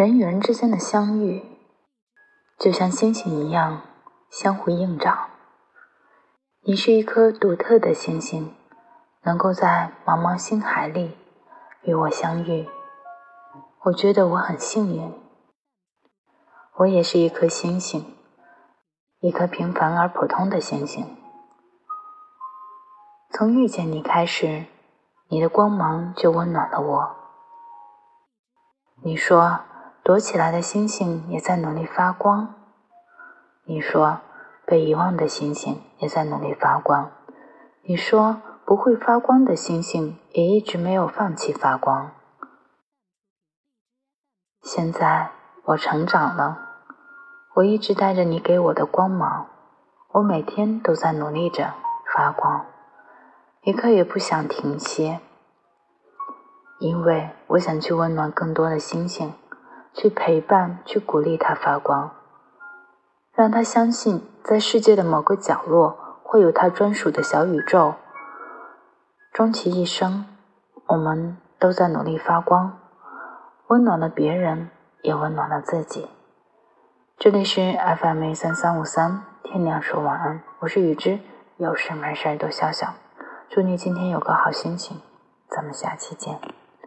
人与人之间的相遇，就像星星一样相互映照。你是一颗独特的星星，能够在茫茫星海里与我相遇，我觉得我很幸运。我也是一颗星星，一颗平凡而普通的星星。从遇见你开始，你的光芒就温暖了我。你说。躲起来的星星也在努力发光。你说，被遗忘的星星也在努力发光。你说，不会发光的星星也一直没有放弃发光。现在我成长了，我一直带着你给我的光芒，我每天都在努力着发光，一刻也不想停歇，因为我想去温暖更多的星星。去陪伴，去鼓励他发光，让他相信，在世界的某个角落会有他专属的小宇宙。终其一生，我们都在努力发光，温暖了别人，也温暖了自己。这里是 FM 三三五三，天亮说晚安，我是雨之，有事没事都笑笑。祝你今天有个好心情，咱们下期见。